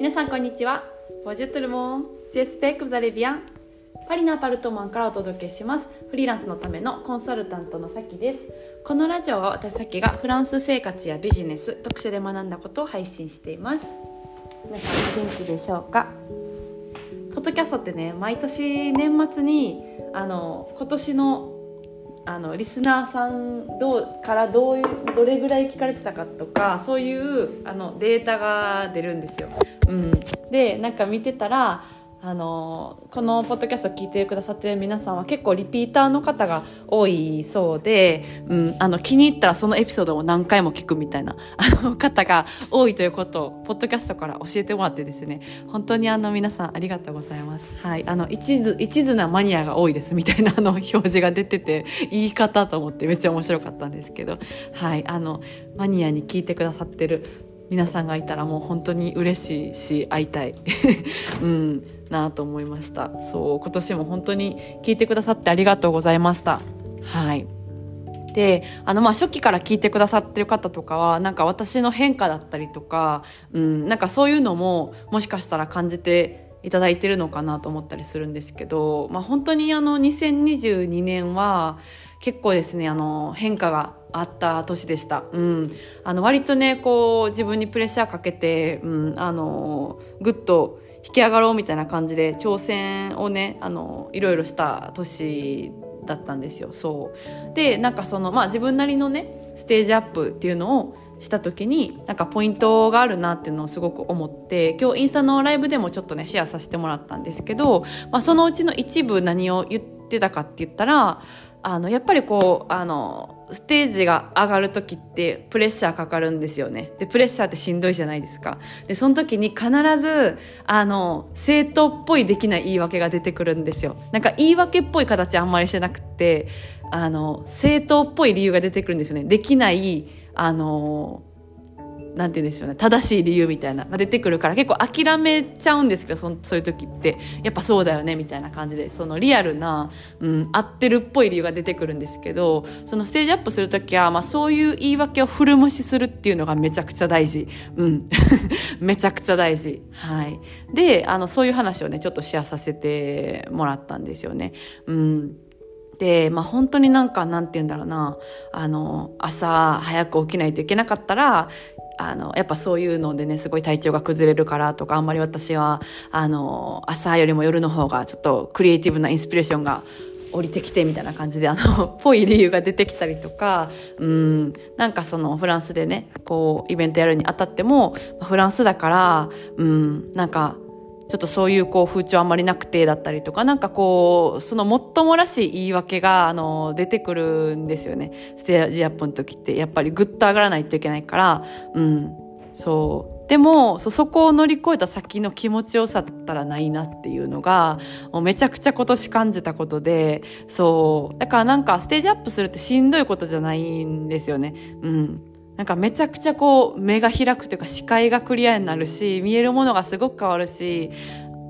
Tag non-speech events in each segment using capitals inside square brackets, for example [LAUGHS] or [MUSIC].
皆さんこんにちは。ボジュトルモン、ジェスペックザレビアン。パリのアパルトマンからお届けします。フリーランスのためのコンサルタントのさきです。このラジオは私さきがフランス生活やビジネス、読書で学んだことを配信しています。皆さんお元気でしょうか？ポッドキャストってね、毎年年末に、あの、今年のあのリスナーさんどうからどういうどれぐらい聞かれてたかとかそういうあのデータが出るんですよ。うん、でなんか見てたらあのこのポッドキャスト聞いてくださってる皆さんは結構リピーターの方が多いそうで、うん、あの気に入ったらそのエピソードを何回も聞くみたいな [LAUGHS] あの方が多いということをポッドキャストから教えてもらってですね本当にあの皆さんありがとうございます。はい、あの一途一途なマニアが多いですみたいなあの表示が出てて言い方と思ってめっちゃ面白かったんですけど、はい、あのマニアに聞いてくださってる皆さんがいたらもう本当に嬉しいし会いたい、[LAUGHS] うん、なと思いました。そう今年も本当に聞いてくださってありがとうございました。はい。であのまあ初期から聞いてくださってる方とかはなんか私の変化だったりとか、うん、なんかそういうのももしかしたら感じていただいてるのかなと思ったりするんですけど、まあ、本当にあの2022年は結構ですねあの変化があった年でした。うん、あの割とねこう自分にプレッシャーかけて、うん、あのぐっと引き上がろうみたいな感じで挑戦をねあのいろいろした年だったんですよ。そうでなんかそのまあ自分なりのねステージアップっていうのをした時になんかポイントがあるなっていうのをすごく思って今日インスタのライブでもちょっとねシェアさせてもらったんですけど、まあ、そのうちの一部何を言ってたかって言ったらあのやっぱりこうあのステージが上がる時ってプレッシャーかかるんですよね。でプレッシャーってしんどいじゃないですか。でその時に必ずあの正当っぽいできない言い訳が出てくるんですよ。なんか言い訳っぽい形あんまりしてなくてあの正当っぽい理由が出てくるんですよね。できないあのなんて言うんでしょうね。正しい理由みたいな。が出てくるから結構諦めちゃうんですけどそそういう時って。やっぱそうだよねみたいな感じで。そのリアルな、うん、合ってるっぽい理由が出てくるんですけどそのステージアップする時は、まあ、そういう言い訳を古無視するっていうのがめちゃくちゃ大事、うん、[LAUGHS] めちゃくちゃ大事、はい、であのそういう話をねちょっとシェアさせてもらったんですよね。うん。で、まあ本当になんか、なんて言うんだろうな、あの、朝早く起きないといけなかったら、あの、やっぱそういうのでね、すごい体調が崩れるからとか、あんまり私は、あの、朝よりも夜の方がちょっとクリエイティブなインスピレーションが降りてきてみたいな感じで、あの、ぽい理由が出てきたりとか、うん、なんかそのフランスでね、こう、イベントやるにあたっても、フランスだから、うん、なんか、ちょっとそういうこう風潮あんまりなくてだったりとか、なんかこう、そのもっともらしい言い訳が、あの、出てくるんですよね。ステージアップの時って、やっぱりぐっと上がらないといけないから、うん、そう。でも、そ、こを乗り越えた先の気持ちよさったらないなっていうのが、もうめちゃくちゃ今年感じたことで、そう。だからなんかステージアップするってしんどいことじゃないんですよね。うん。なんかめちゃくちゃこう目が開くというか視界がクリアになるし、見えるものがすごく変わるし、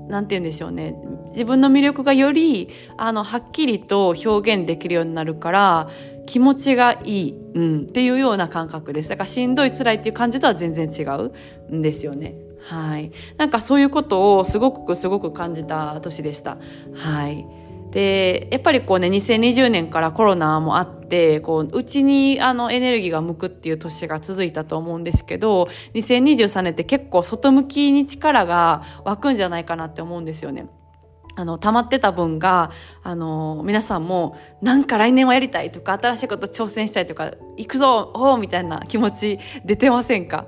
なんて言うんでしょうね。自分の魅力がより、あの、はっきりと表現できるようになるから、気持ちがいい、うん、っていうような感覚です。だからしんどい辛いっていう感じとは全然違うんですよね。はい。なんかそういうことをすごくすごく感じた年でした。はい。で、やっぱりこうね、2020年からコロナもあって、こう、うちにあのエネルギーが向くっていう年が続いたと思うんですけど、2023年って結構外向きに力が湧くんじゃないかなって思うんですよね。あの、溜まってた分が、あの、皆さんも、なんか来年はやりたいとか、新しいこと挑戦したいとか、行くぞおみたいな気持ち出てませんか？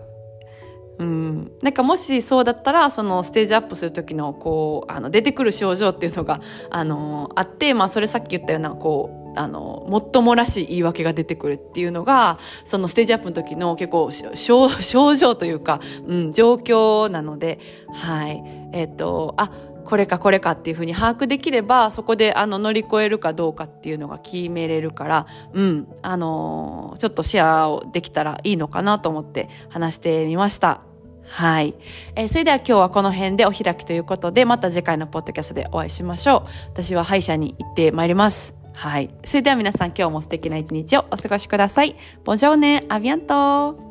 うん、なんかもしそうだったらそのステージアップする時のこうあの出てくる症状っていうのがあのあって、まあ、それさっき言ったようなこうあのもっともらしい言い訳が出てくるっていうのがそのステージアップの時の結構症状というか、うん、状況なのではい。えっ、ー、とあこれかこれかっていうふうに把握できれば、そこであの乗り越えるかどうかっていうのが決めれるから、うん、あの、ちょっとシェアをできたらいいのかなと思って話してみました。はい。えー、それでは今日はこの辺でお開きということで、また次回のポッドキャストでお会いしましょう。私は歯医者に行ってまいります。はい。それでは皆さん今日も素敵な一日をお過ごしください。ボジョーネ、アビアント